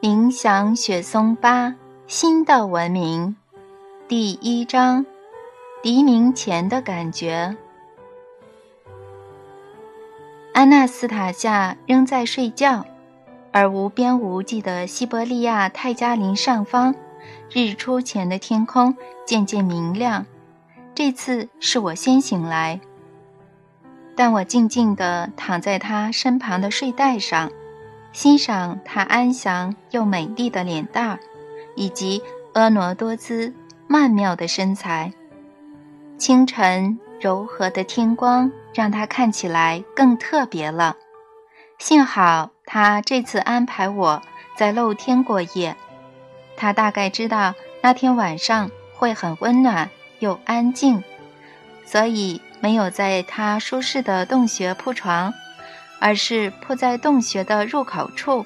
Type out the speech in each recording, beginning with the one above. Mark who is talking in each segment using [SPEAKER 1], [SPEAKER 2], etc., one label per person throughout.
[SPEAKER 1] 冥想雪松八新的文明，第一章：黎明前的感觉。安娜斯塔夏仍在睡觉，而无边无际的西伯利亚泰加林上方，日出前的天空渐渐明亮。这次是我先醒来，但我静静地躺在他身旁的睡袋上。欣赏他安详又美丽的脸蛋儿，以及婀娜多姿、曼妙的身材。清晨柔和的天光让他看起来更特别了。幸好他这次安排我在露天过夜，他大概知道那天晚上会很温暖又安静，所以没有在他舒适的洞穴铺床。而是铺在洞穴的入口处，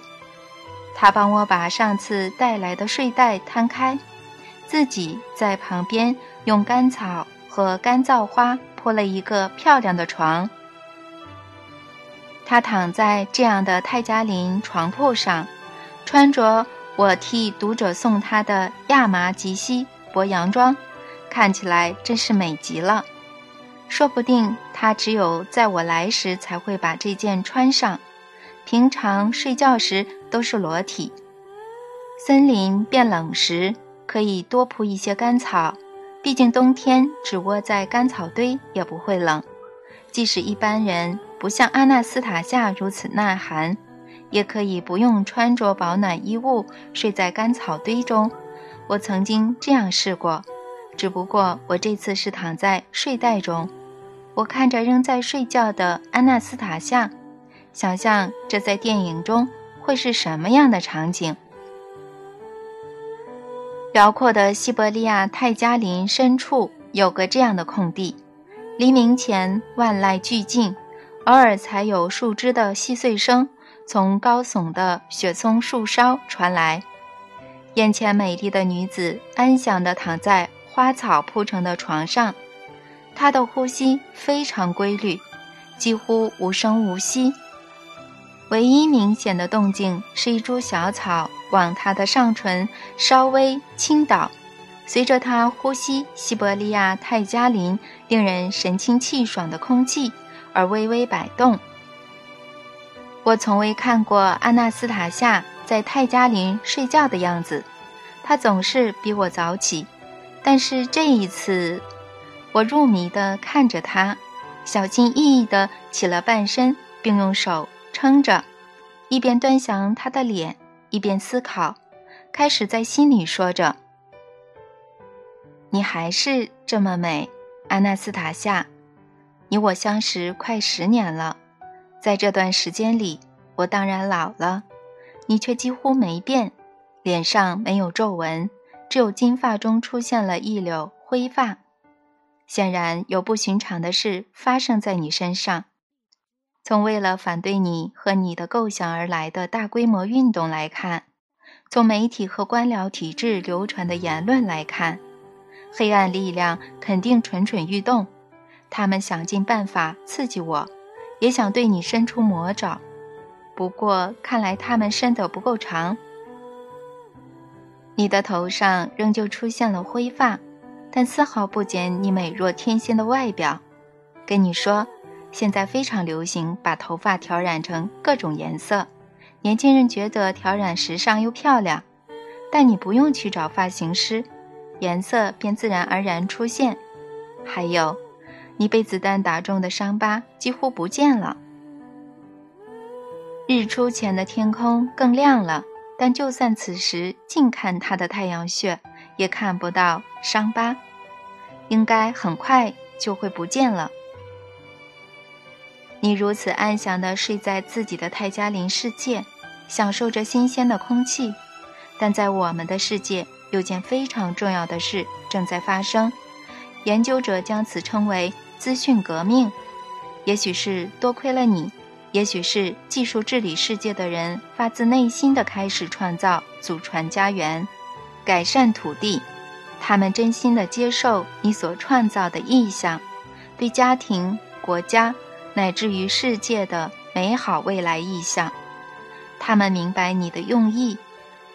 [SPEAKER 1] 他帮我把上次带来的睡袋摊开，自己在旁边用干草和干燥花铺了一个漂亮的床。他躺在这样的泰加林床铺上，穿着我替读者送他的亚麻及膝薄洋装，看起来真是美极了。说不定他只有在我来时才会把这件穿上，平常睡觉时都是裸体。森林变冷时，可以多铺一些干草，毕竟冬天只窝在干草堆也不会冷。即使一般人不像阿纳斯塔夏如此耐寒，也可以不用穿着保暖衣物睡在干草堆中。我曾经这样试过，只不过我这次是躺在睡袋中。我看着仍在睡觉的安娜斯塔夏，想象这在电影中会是什么样的场景。辽阔的西伯利亚泰加林深处有个这样的空地，黎明前万籁俱静，偶尔才有树枝的细碎声从高耸的雪松树梢传来。眼前美丽的女子安详地躺在花草铺成的床上。他的呼吸非常规律，几乎无声无息。唯一明显的动静是一株小草往他的上唇稍微倾倒，随着他呼吸西伯利亚泰加林令人神清气爽的空气而微微摆动。我从未看过阿纳斯塔夏在泰加林睡觉的样子，他总是比我早起，但是这一次。我入迷地看着他，小心翼翼地起了半身，并用手撑着，一边端详他的脸，一边思考，开始在心里说着：“你还是这么美，安娜斯塔夏。你我相识快十年了，在这段时间里，我当然老了，你却几乎没变，脸上没有皱纹，只有金发中出现了一绺灰发。”显然有不寻常的事发生在你身上。从为了反对你和你的构想而来的大规模运动来看，从媒体和官僚体制流传的言论来看，黑暗力量肯定蠢蠢欲动。他们想尽办法刺激我，也想对你伸出魔爪。不过看来他们伸得不够长。你的头上仍旧出现了灰发。但丝毫不减你美若天仙的外表。跟你说，现在非常流行把头发调染成各种颜色，年轻人觉得调染时尚又漂亮。但你不用去找发型师，颜色便自然而然出现。还有，你被子弹打中的伤疤几乎不见了。日出前的天空更亮了，但就算此时近看它的太阳穴。也看不到伤疤，应该很快就会不见了。你如此安详地睡在自己的泰加林世界，享受着新鲜的空气，但在我们的世界，有件非常重要的事正在发生。研究者将此称为“资讯革命”。也许是多亏了你，也许是技术治理世界的人发自内心的开始创造、祖传家园。改善土地，他们真心的接受你所创造的意象，对家庭、国家乃至于世界的美好未来意象，他们明白你的用意，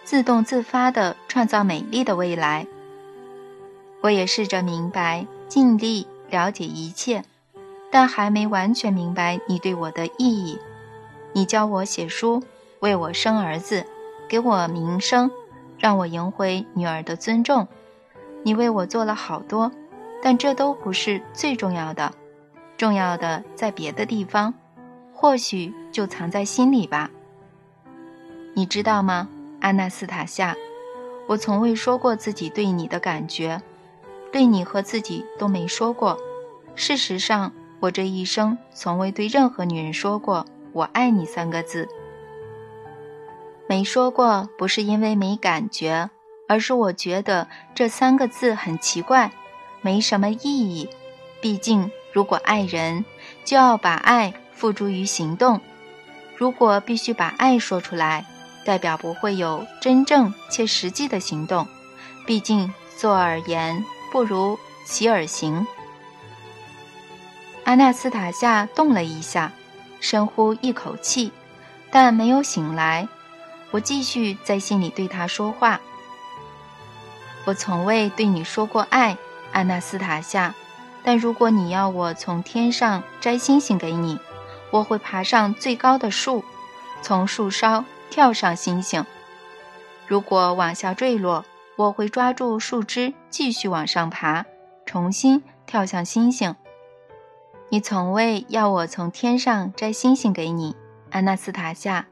[SPEAKER 1] 自动自发地创造美丽的未来。我也试着明白，尽力了解一切，但还没完全明白你对我的意义。你教我写书，为我生儿子，给我名声，让我赢回女儿的尊重。你为我做了好多，但这都不是最重要的，重要的在别的地方，或许就藏在心里吧。你知道吗，阿纳斯塔夏？我从未说过自己对你的感觉，对你和自己都没说过。事实上，我这一生从未对任何女人说过“我爱你”三个字。没说过，不是因为没感觉，而是我觉得这三个字很奇怪，没什么意义。毕竟，如果爱人，就要把爱付诸于行动。如果必须把爱说出来，代表不会有真正且实际的行动，毕竟坐而言不如起而行。阿纳斯塔夏动了一下，深呼一口气，但没有醒来。我继续在心里对他说话：“我从未对你说过爱，阿纳斯塔夏。但如果你要我从天上摘星星给你，我会爬上最高的树，从树梢。”跳上星星，如果往下坠落，我会抓住树枝继续往上爬，重新跳向星星。你从未要我从天上摘星星给你，安娜斯塔夏。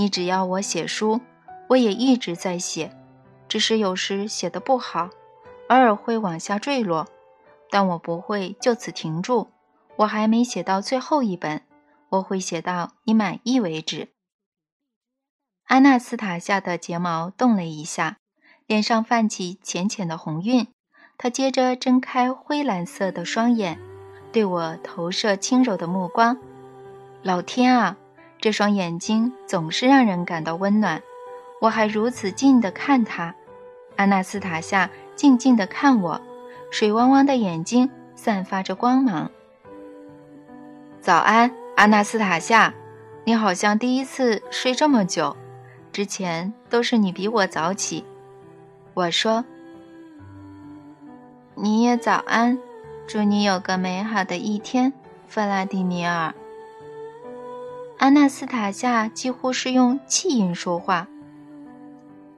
[SPEAKER 1] 你只要我写书，我也一直在写，只是有时写的不好，偶尔会往下坠落，但我不会就此停住。我还没写到最后一本，我会写到你满意为止。安娜斯塔夏的睫毛动了一下，脸上泛起浅浅的红晕。她接着睁开灰蓝色的双眼，对我投射轻柔的目光。老天啊，这双眼睛总是让人感到温暖。我还如此近的看他，阿纳斯塔夏静静的看我，水汪汪的眼睛散发着光芒。早安，阿纳斯塔夏，你好像第一次睡这么久。之前都是你比我早起，我说：“你也早安，祝你有个美好的一天，弗拉迪米尔。”阿纳斯塔夏几乎是用气音说话。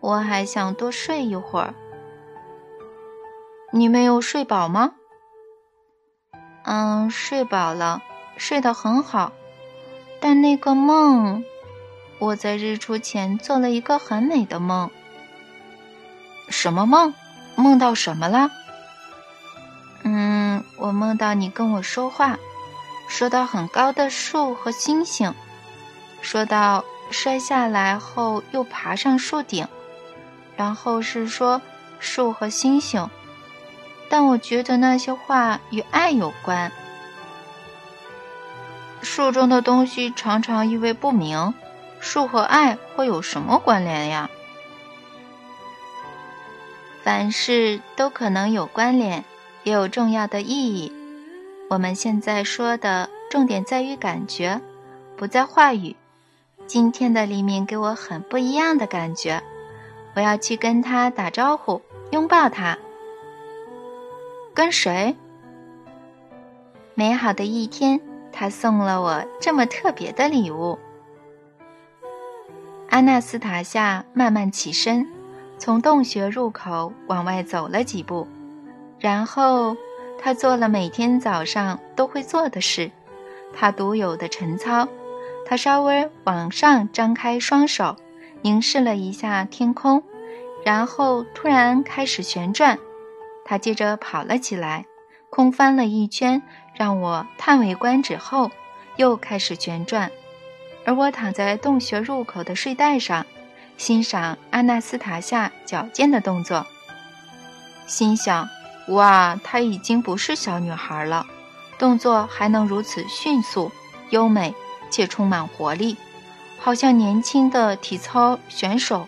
[SPEAKER 1] 我还想多睡一会儿。你没有睡饱吗？嗯，睡饱了，睡得很好，但那个梦……我在日出前做了一个很美的梦。什么梦？梦到什么了？嗯，我梦到你跟我说话，说到很高的树和星星，说到摔下来后又爬上树顶，然后是说树和星星，但我觉得那些话与爱有关。树中的东西常常意味不明。树和爱会有什么关联呀？凡事都可能有关联，也有重要的意义。我们现在说的重点在于感觉，不在话语。今天的黎明给我很不一样的感觉，我要去跟他打招呼，拥抱他。跟谁？美好的一天，他送了我这么特别的礼物。阿纳斯塔夏慢慢起身，从洞穴入口往外走了几步，然后他做了每天早上都会做的事，他独有的晨操。他稍微往上张开双手，凝视了一下天空，然后突然开始旋转。他接着跑了起来，空翻了一圈，让我叹为观止后，又开始旋转。而我躺在洞穴入口的睡袋上，欣赏阿纳斯塔夏矫健的动作，心想：哇，她已经不是小女孩了，动作还能如此迅速、优美且充满活力，好像年轻的体操选手。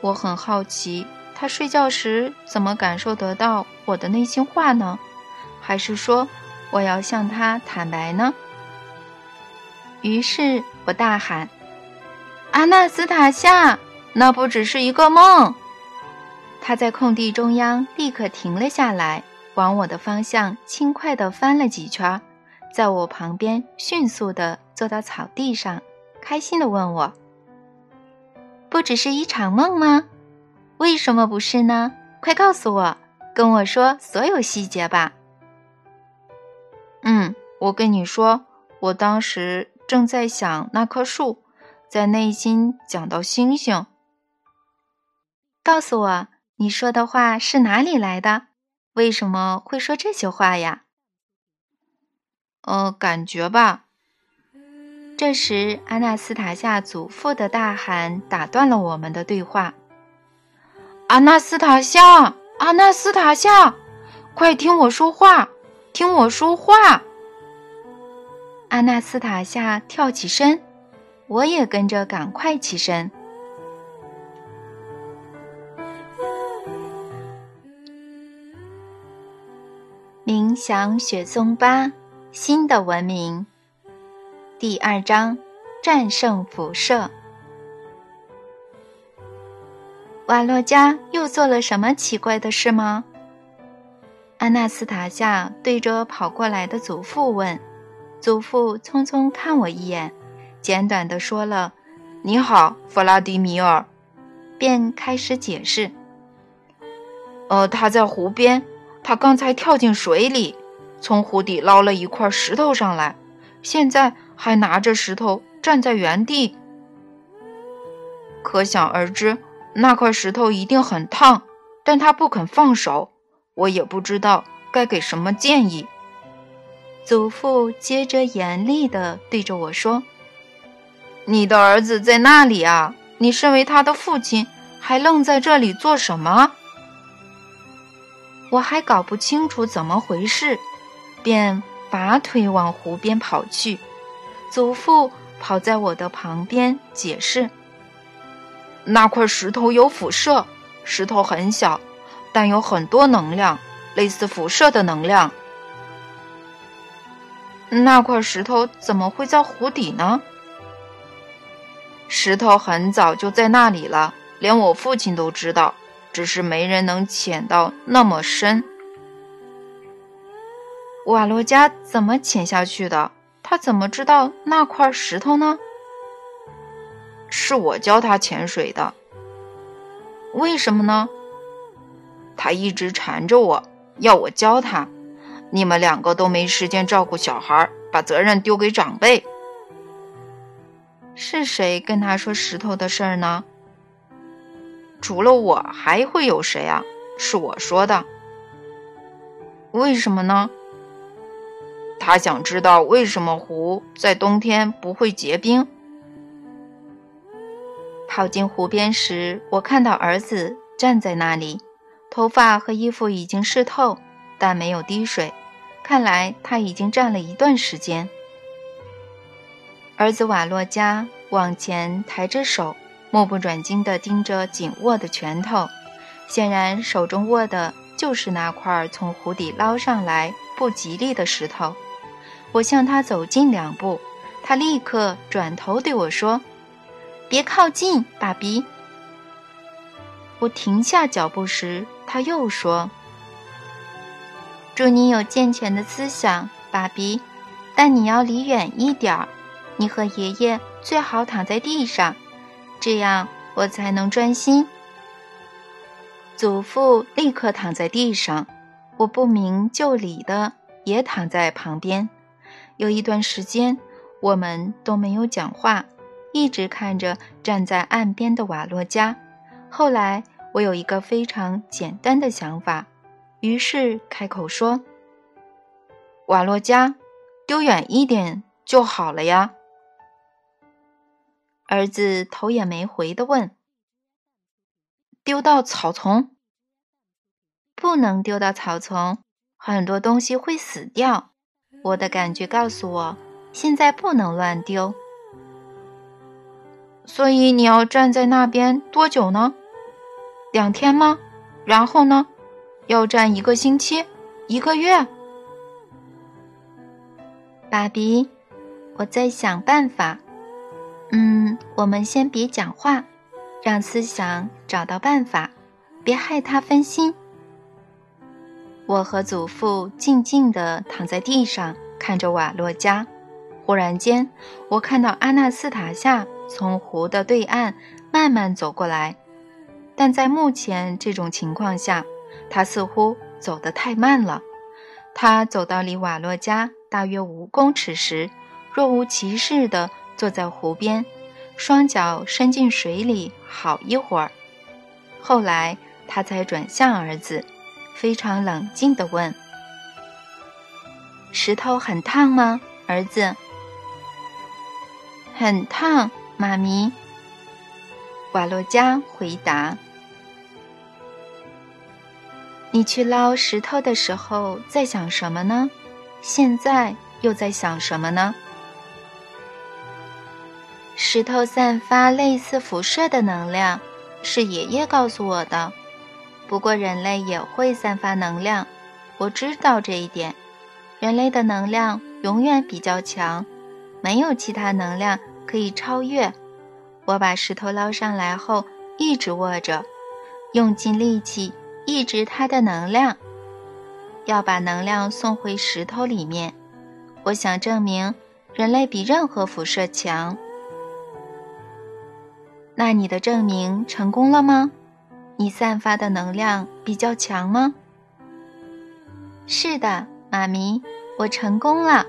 [SPEAKER 1] 我很好奇，他睡觉时怎么感受得到我的内心话呢？还是说，我要向他坦白呢？于是我大喊：“阿纳斯塔夏，那不只是一个梦。他在空地中央立刻停了下来，往我的方向轻快地翻了几圈，在我旁边迅速地坐到草地上，开心地问我：“不只是一场梦吗？为什么不是呢？快告诉我，跟我说所有细节吧。”嗯，我跟你说，我当时正在想那棵树，在内心讲到星星。告诉我。你说的话是哪里来的？为什么会说这些话呀？呃，感觉吧。这时，阿纳斯塔夏祖父的大喊打断了我们的对话：“阿纳斯塔夏，阿纳斯塔夏，快听我说话，听我说话！”阿纳斯塔夏跳起身，我也跟着赶快起身。冥想雪松八，新的文明。第二章：战胜辐射。瓦洛加又做了什么奇怪的事吗？安娜斯塔夏对着跑过来的祖父问。祖父匆匆看我一眼，简短的说了：“你好，弗拉迪米尔。”便开始解释：“呃，他在湖边。”他刚才跳进水里，从湖底捞了一块石头上来，现在还拿着石头站在原地。可想而知，那块石头一定很烫，但他不肯放手。我也不知道该给什么建议。祖父接着严厉地对着我说：“你的儿子在那里啊？你身为他的父亲，还愣在这里做什么？”我还搞不清楚怎么回事，便拔腿往湖边跑去。祖父跑在我的旁边解释：“那块石头有辐射，石头很小，但有很多能量，类似辐射的能量。那块石头怎么会在湖底呢？石头很早就在那里了，连我父亲都知道。”只是没人能潜到那么深。瓦罗加怎么潜下去的？他怎么知道那块石头呢？是我教他潜水的。为什么呢？他一直缠着我要我教他。你们两个都没时间照顾小孩，把责任丢给长辈。是谁跟他说石头的事儿呢？除了我还会有谁啊？是我说的。为什么呢？他想知道为什么湖在冬天不会结冰。跑进湖边时，我看到儿子站在那里，头发和衣服已经湿透，但没有滴水，看来他已经站了一段时间。儿子瓦洛加往前抬着手。目不转睛地盯着紧握的拳头，显然手中握的就是那块从湖底捞上来不吉利的石头。我向他走近两步，他立刻转头对我说：“别靠近，爸比。”我停下脚步时，他又说：“祝你有健全的思想，爸比，但你要离远一点儿。你和爷爷最好躺在地上。”这样我才能专心。祖父立刻躺在地上，我不明就里的也躺在旁边。有一段时间，我们都没有讲话，一直看着站在岸边的瓦洛加。后来，我有一个非常简单的想法，于是开口说：“瓦洛加，丢远一点就好了呀。”儿子头也没回的问：“丢到草丛？不能丢到草丛，很多东西会死掉。我的感觉告诉我，现在不能乱丢。所以你要站在那边多久呢？两天吗？然后呢？要站一个星期？一个月？爸比，我在想办法。”嗯，我们先别讲话，让思想找到办法，别害他分心。我和祖父静静地躺在地上，看着瓦洛加。忽然间，我看到阿纳斯塔夏从湖的对岸慢慢走过来，但在目前这种情况下，他似乎走得太慢了。他走到离瓦洛加大约五公尺时，若无其事地坐在湖边，双脚伸进水里好一会儿。后来，他才转向儿子，非常冷静地问：“石头很烫吗，儿子？”很烫，妈咪。瓦洛加回答：“你去捞石头的时候在想什么呢？现在又在想什么呢？”石头散发类似辐射的能量，是爷爷告诉我的。不过人类也会散发能量，我知道这一点。人类的能量永远比较强。没有其他能量可以超越。我把石头捞上来后，一直握着，用尽力气抑制它的能量，要把能量送回石头里面。我想证明人类比任何辐射强。那你的证明成功了吗？你散发的能量比较强吗？是的，妈咪，我成功了。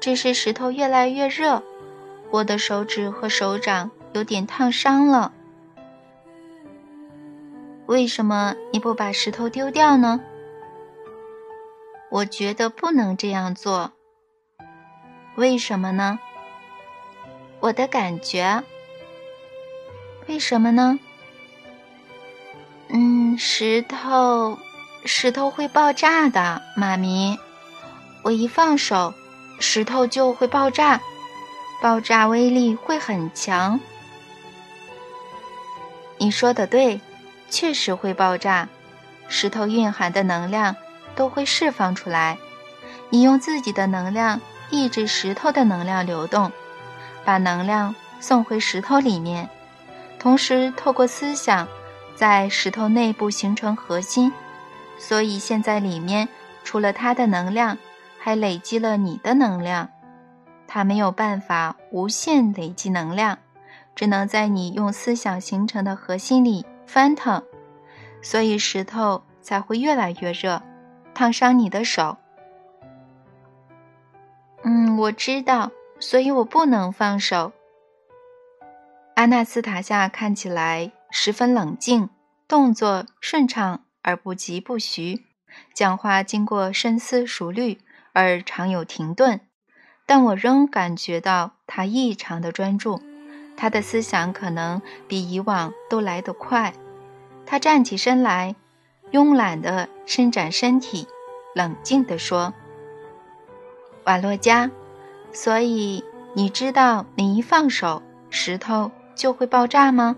[SPEAKER 1] 只是石头越来越热，我的手指和手掌有点烫伤了。为什么你不把石头丢掉呢？我觉得不能这样做。为什么呢？我的感觉。为什么呢？嗯，石头，石头会爆炸的，妈咪。我一放手。石头就会爆炸，爆炸威力会很强。你说的对，确实会爆炸。石头蕴含的能量都会释放出来。你用自己的能量抑制石头的能量流动，把能量送回石头里面，同时透过思想在石头内部形成核心。所以现在里面除了它的能量。还累积了你的能量，它没有办法无限累积能量，只能在你用思想形成的核心里翻腾，所以石头才会越来越热，烫伤你的手。嗯，我知道，所以我不能放手。阿纳斯塔夏看起来十分冷静，动作顺畅而不疾不徐，讲话经过深思熟虑。而常有停顿，但我仍感觉到他异常的专注，他的思想可能比以往都来得快。他站起身来，慵懒地伸展身体，冷静地说：“瓦洛加，所以你知道，你一放手，石头就会爆炸吗？”“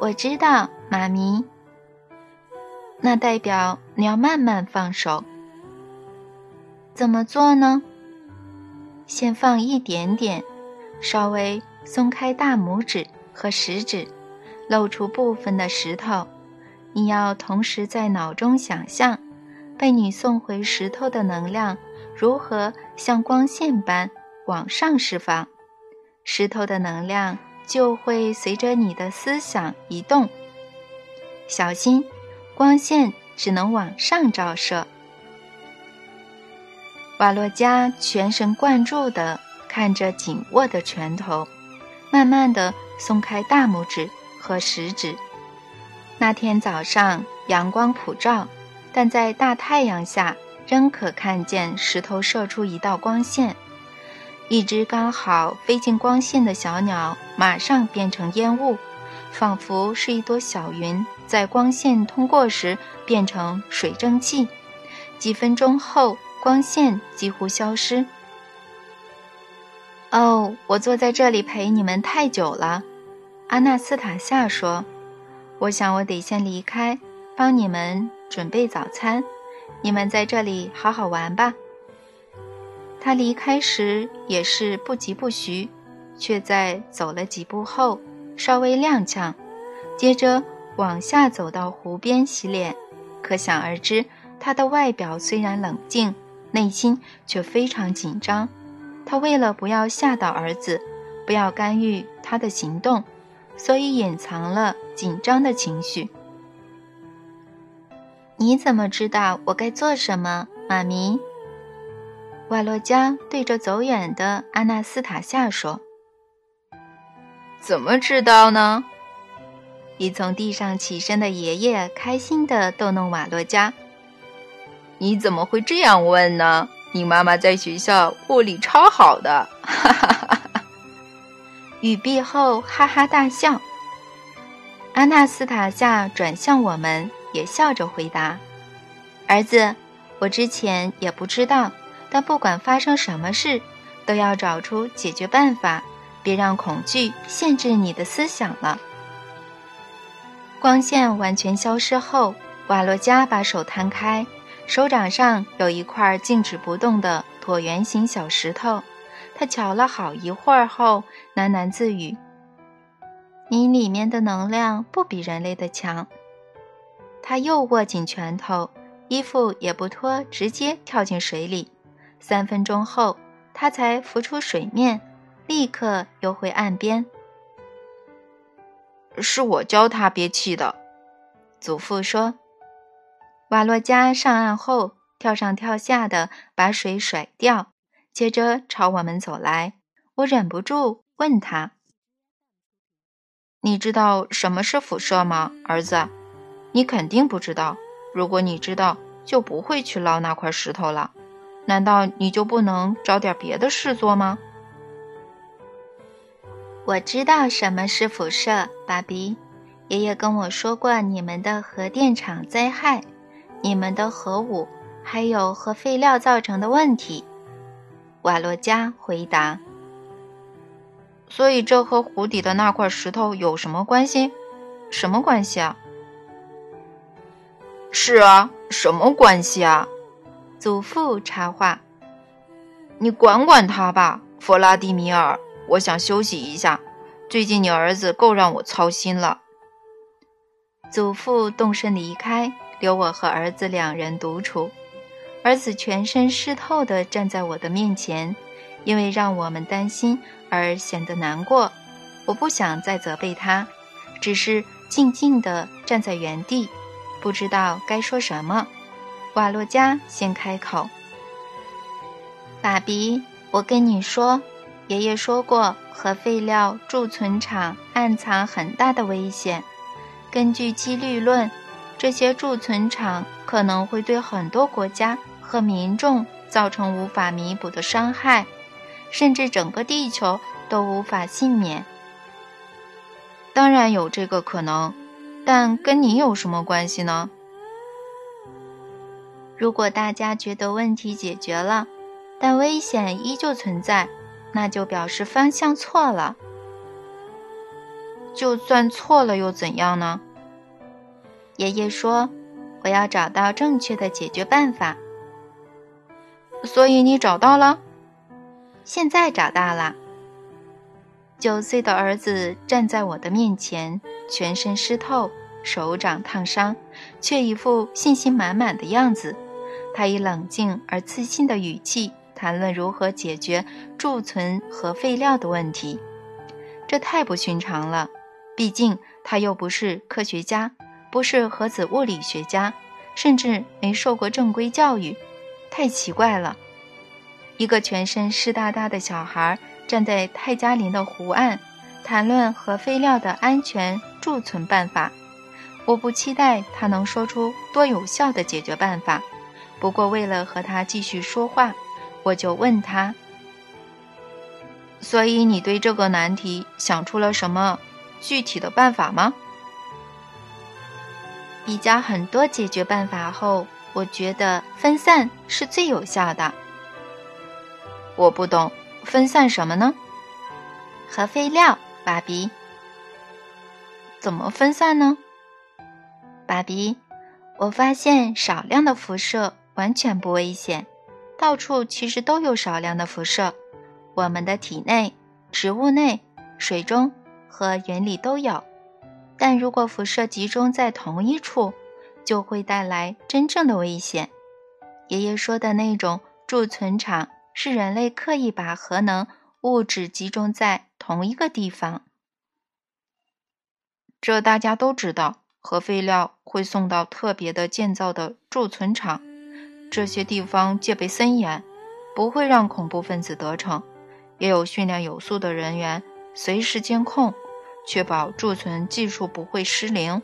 [SPEAKER 1] 我知道，妈咪。”“那代表你要慢慢放手。”怎么做呢？先放一点点，稍微松开大拇指和食指，露出部分的石头。你要同时在脑中想象，被你送回石头的能量如何像光线般往上释放，石头的能量就会随着你的思想移动。小心，光线只能往上照射。瓦洛加全神贯注地看着紧握的拳头，慢慢地松开大拇指和食指。那天早上阳光普照，但在大太阳下仍可看见石头射出一道光线。一只刚好飞进光线的小鸟马上变成烟雾，仿佛是一朵小云在光线通过时变成水蒸气。几分钟后。光线几乎消失。哦，我坐在这里陪你们太久了，阿纳斯塔夏说：“我想我得先离开，帮你们准备早餐。你们在这里好好玩吧。”他离开时也是不疾不徐，却在走了几步后稍微踉跄，接着往下走到湖边洗脸。可想而知，他的外表虽然冷静，内心却非常紧张。他为了不要吓到儿子，不要干预他的行动，所以隐藏了紧张的情绪。你怎么知道我该做什么，妈咪？瓦洛加对着走远的阿纳斯塔夏说：“
[SPEAKER 2] 怎么知道呢？”
[SPEAKER 1] 已从地上起身的爷爷开心地逗弄瓦洛加：“
[SPEAKER 2] 你怎么会这样问呢？你妈妈在学校物理超好的。”哈哈哈哈
[SPEAKER 1] 语毕后哈哈大笑。阿纳斯塔夏转向我们，也笑着回答：“儿子，我之前也不知道。”但不管发生什么事，都要找出解决办法，别让恐惧限制你的思想了。光线完全消失后，瓦洛加把手摊开，手掌上有一块静止不动的椭圆形小石头。他瞧了好一会儿后，喃喃自语：“你里面的能量不比人类的强。”他又握紧拳头，衣服也不脱，直接跳进水里。三分钟后，他才浮出水面，立刻游回岸边。
[SPEAKER 2] 是我教他憋气的，
[SPEAKER 1] 祖父说。瓦洛加上岸后，跳上跳下的把水甩掉，接着朝我们走来。我忍不住问他：“
[SPEAKER 2] 你知道什么是辐射吗，儿子？你肯定不知道。如果你知道，就不会去捞那块石头了。”难道你就不能找点别的事做吗？
[SPEAKER 1] 我知道什么是辐射，爸比。爷爷跟我说过你们的核电厂灾害，你们的核武，还有核废料造成的问题。瓦洛加回答。
[SPEAKER 2] 所以这和湖底的那块石头有什么关系？什么关系啊？是啊，什么关系啊？
[SPEAKER 1] 祖父插话：“
[SPEAKER 2] 你管管他吧，弗拉迪米尔。我想休息一下。最近你儿子够让我操心了。”
[SPEAKER 1] 祖父动身离开，留我和儿子两人独处。儿子全身湿透地站在我的面前，因为让我们担心而显得难过。我不想再责备他，只是静静地站在原地，不知道该说什么。瓦洛加先开口：“爸比，我跟你说，爷爷说过，核废料贮存场暗藏很大的危险。根据几率论，这些贮存场可能会对很多国家和民众造成无法弥补的伤害，甚至整个地球都无法幸免。
[SPEAKER 2] 当然有这个可能，但跟你有什么关系呢？”
[SPEAKER 1] 如果大家觉得问题解决了，但危险依旧存在，那就表示方向错了。
[SPEAKER 2] 就算错了又怎样呢？
[SPEAKER 1] 爷爷说：“我要找到正确的解决办法。”
[SPEAKER 2] 所以你找到了？
[SPEAKER 1] 现在找到了。九岁的儿子站在我的面前，全身湿透，手掌烫伤，却一副信心满满的样子。他以冷静而自信的语气谈论如何解决贮存核废料的问题，这太不寻常了。毕竟他又不是科学家，不是核子物理学家，甚至没受过正规教育，太奇怪了。一个全身湿哒哒的小孩站在泰加林的湖岸，谈论核废料的安全贮存办法。我不期待他能说出多有效的解决办法。不过，为了和他继续说话，我就问他：“
[SPEAKER 2] 所以你对这个难题想出了什么具体的办法吗？”
[SPEAKER 1] 比较很多解决办法后，我觉得分散是最有效的。
[SPEAKER 2] 我不懂，分散什么呢？
[SPEAKER 1] 核废料，爸比。
[SPEAKER 2] 怎么分散呢？
[SPEAKER 1] 爸比，我发现少量的辐射。完全不危险，到处其实都有少量的辐射。我们的体内、植物内、水中和云里都有。但如果辐射集中在同一处，就会带来真正的危险。爷爷说的那种贮存场，是人类刻意把核能物质集中在同一个地方。
[SPEAKER 2] 这大家都知道，核废料会送到特别的建造的贮存场，这些地方戒备森严，不会让恐怖分子得逞，也有训练有素的人员随时监控。确保贮存技术不会失灵。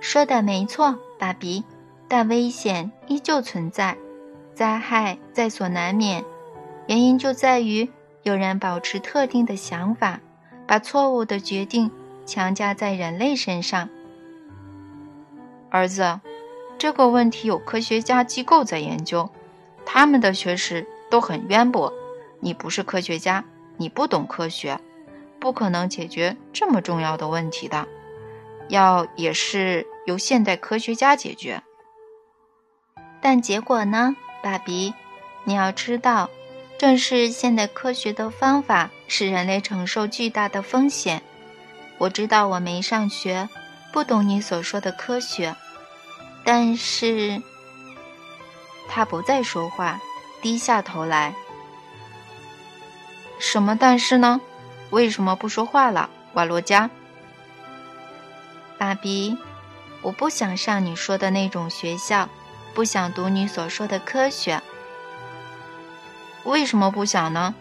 [SPEAKER 1] 说的没错，爸比，但危险依旧存在，灾害在所难免。原因就在于有人保持特定的想法，把错误的决定强加在人类身上。
[SPEAKER 2] 儿子，这个问题有科学家机构在研究，他们的学识都很渊博。你不是科学家，你不懂科学。不可能解决这么重要的问题的，要也是由现代科学家解决。
[SPEAKER 1] 但结果呢，爸比？你要知道，正是现代科学的方法使人类承受巨大的风险。我知道我没上学，不懂你所说的科学，但是……他不再说话，低下头来。
[SPEAKER 2] 什么但是呢？为什么不说话了，瓦罗加？
[SPEAKER 1] 爸比，我不想上你说的那种学校，不想读你所说的科学。
[SPEAKER 2] 为什么不想呢？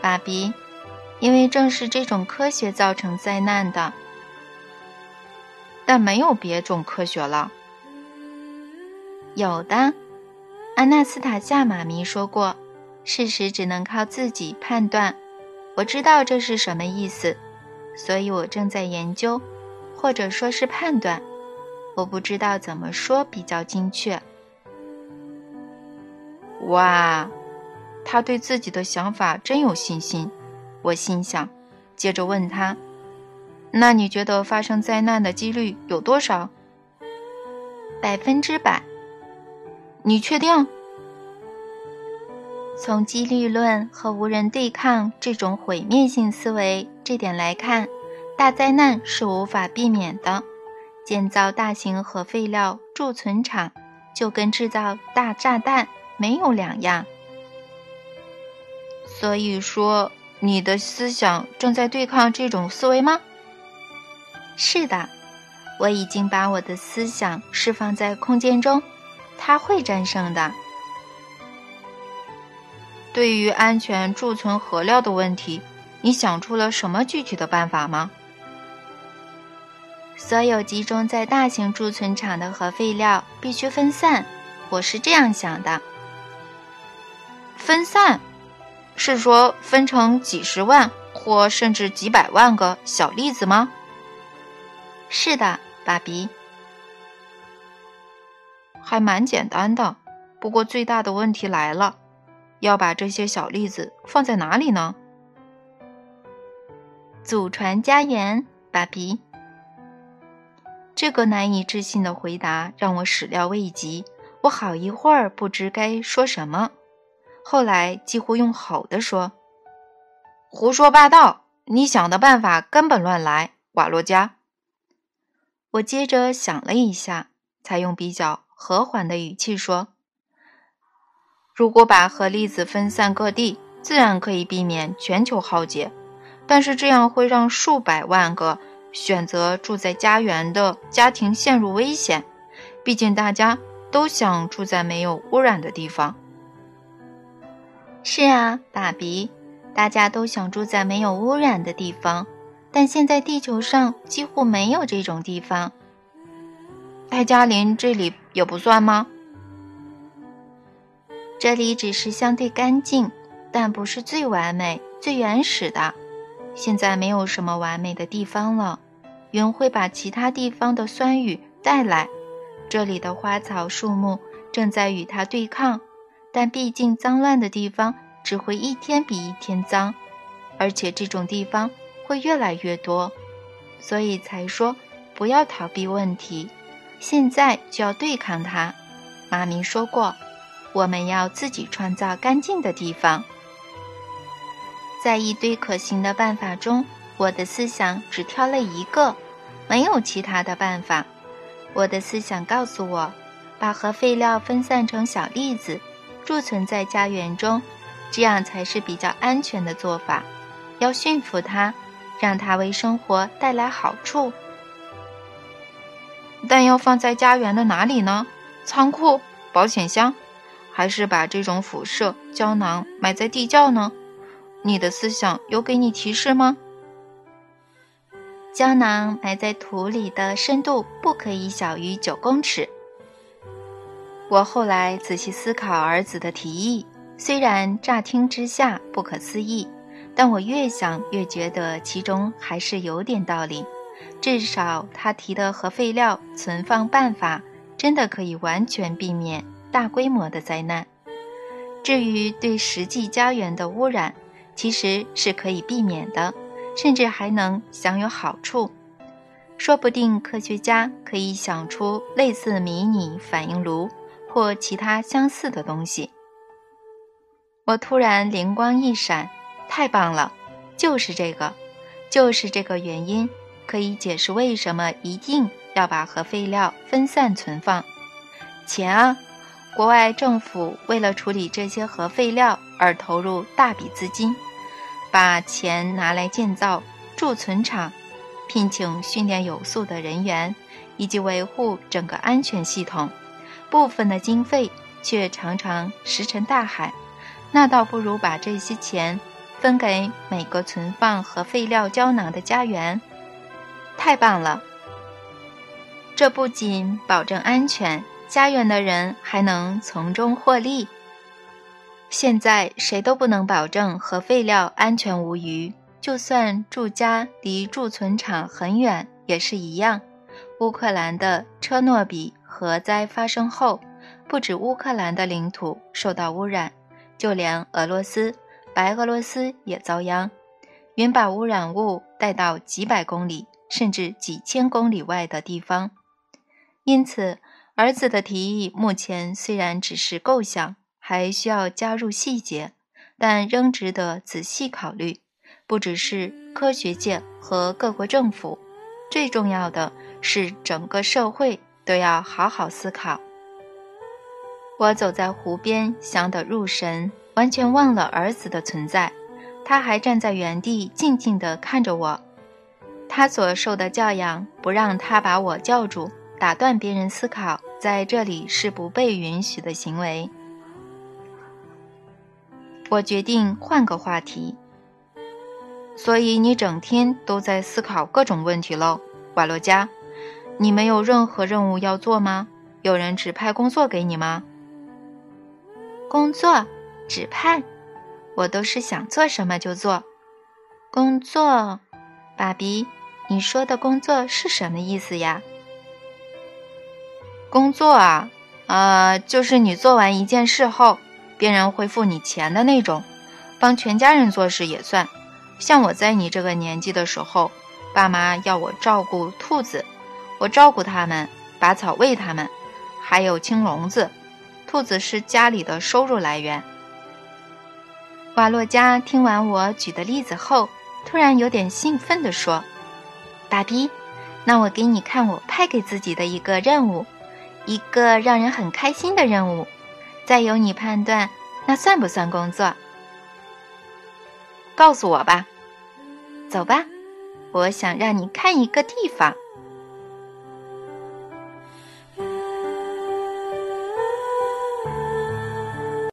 [SPEAKER 1] 爸比，因为正是这种科学造成灾难的。
[SPEAKER 2] 但没有别种科学了。
[SPEAKER 1] 有的，阿纳斯塔夏妈咪说过，事实只能靠自己判断。我知道这是什么意思，所以我正在研究，或者说是判断。我不知道怎么说比较精确。
[SPEAKER 2] 哇，他对自己的想法真有信心，我心想。接着问他：“那你觉得发生灾难的几率有多少？”
[SPEAKER 1] 百分之百。
[SPEAKER 2] 你确定？
[SPEAKER 1] 从几率论和无人对抗这种毁灭性思维这点来看，大灾难是无法避免的。建造大型核废料贮存场，就跟制造大炸弹没有两样。
[SPEAKER 2] 所以说，你的思想正在对抗这种思维吗？
[SPEAKER 1] 是的，我已经把我的思想释放在空间中，它会战胜的。
[SPEAKER 2] 对于安全贮存核料的问题，你想出了什么具体的办法吗？
[SPEAKER 1] 所有集中在大型贮存场的核废料必须分散，我是这样想的。
[SPEAKER 2] 分散，是说分成几十万或甚至几百万个小粒子吗？
[SPEAKER 1] 是的，爸比。
[SPEAKER 2] 还蛮简单的，不过最大的问题来了。要把这些小粒子放在哪里呢？
[SPEAKER 1] 祖传家园，爸比。这个难以置信的回答让我始料未及，我好一会儿不知该说什么，后来几乎用吼的说：“
[SPEAKER 2] 胡说八道！你想的办法根本乱来，瓦洛加。”
[SPEAKER 1] 我接着想了一下，才用比较和缓的语气说。
[SPEAKER 2] 如果把核粒子分散各地，自然可以避免全球浩劫，但是这样会让数百万个选择住在家园的家庭陷入危险。毕竟大家都想住在没有污染的地方。
[SPEAKER 1] 是啊，爸比，大家都想住在没有污染的地方，但现在地球上几乎没有这种地方。
[SPEAKER 2] 泰加林这里也不算吗？
[SPEAKER 1] 这里只是相对干净，但不是最完美、最原始的。现在没有什么完美的地方了。云会把其他地方的酸雨带来，这里的花草树木正在与它对抗。但毕竟脏乱的地方只会一天比一天脏，而且这种地方会越来越多，所以才说不要逃避问题，现在就要对抗它。妈咪说过。我们要自己创造干净的地方。在一堆可行的办法中，我的思想只挑了一个，没有其他的办法。我的思想告诉我，把核废料分散成小粒子，贮存在家园中，这样才是比较安全的做法。要驯服它，让它为生活带来好处。
[SPEAKER 2] 但要放在家园的哪里呢？仓库、保险箱，还是把这种辐射胶囊埋在地窖呢？你的思想有给你提示吗？
[SPEAKER 1] 胶囊埋在土里的深度不可以小于九公尺。我后来仔细思考儿子的提议，虽然乍听之下不可思议，但我越想越觉得其中还是有点道理。至少他提的核废料存放办法，真的可以完全避免大规模的灾难。至于对实际家园的污染，其实是可以避免的，甚至还能享有好处。说不定科学家可以想出类似迷你反应炉或其他相似的东西。我突然灵光一闪，太棒了！就是这个，就是这个原因，可以解释为什么一定要把核废料分散存放。钱啊！国外政府为了处理这些核废料而投入大笔资金，把钱拿来建造贮存厂，聘请训练有素的人员，以及维护整个安全系统。部分的经费却常常石沉大海，那倒不如把这些钱分给每个存放核废料胶囊的家园。太棒了！这不仅保证安全。家园的人还能从中获利。现在谁都不能保证核废料安全无虞，就算住家离贮存场很远也是一样。乌克兰的车诺比核灾发生后，不止乌克兰的领土受到污染，就连俄罗斯、白俄罗斯也遭殃。云把污染物带到几百公里甚至几千公里外的地方，因此。儿子的提议目前虽然只是构想，还需要加入细节，但仍值得仔细考虑。不只是科学界和各国政府，最重要的是整个社会都要好好思考。我走在湖边，想得入神，完全忘了儿子的存在。他还站在原地，静静地看着我。他所受的教养，不让他把我叫住。打断别人思考，在这里是不被允许的行为。我决定换个话题。所以你整天都在思考各种问题喽，瓦洛加？你没有任何任务要做吗？有人指派工作给你吗？工作指派，我都是想做什么就做。工作，爸比，你说的工作是什么意思呀？
[SPEAKER 2] 工作啊，呃，就是你做完一件事后，别人会付你钱的那种，帮全家人做事也算。像我在你这个年纪的时候，爸妈要我照顾兔子，我照顾它们，拔草喂它们，还有清笼子。兔子是家里的收入来源。
[SPEAKER 1] 瓦洛加听完我举的例子后，突然有点兴奋地说：“爸比，那我给你看我派给自己的一个任务。”一个让人很开心的任务，再由你判断，那算不算工作？
[SPEAKER 2] 告诉我吧。
[SPEAKER 1] 走吧，我想让你看一个地方。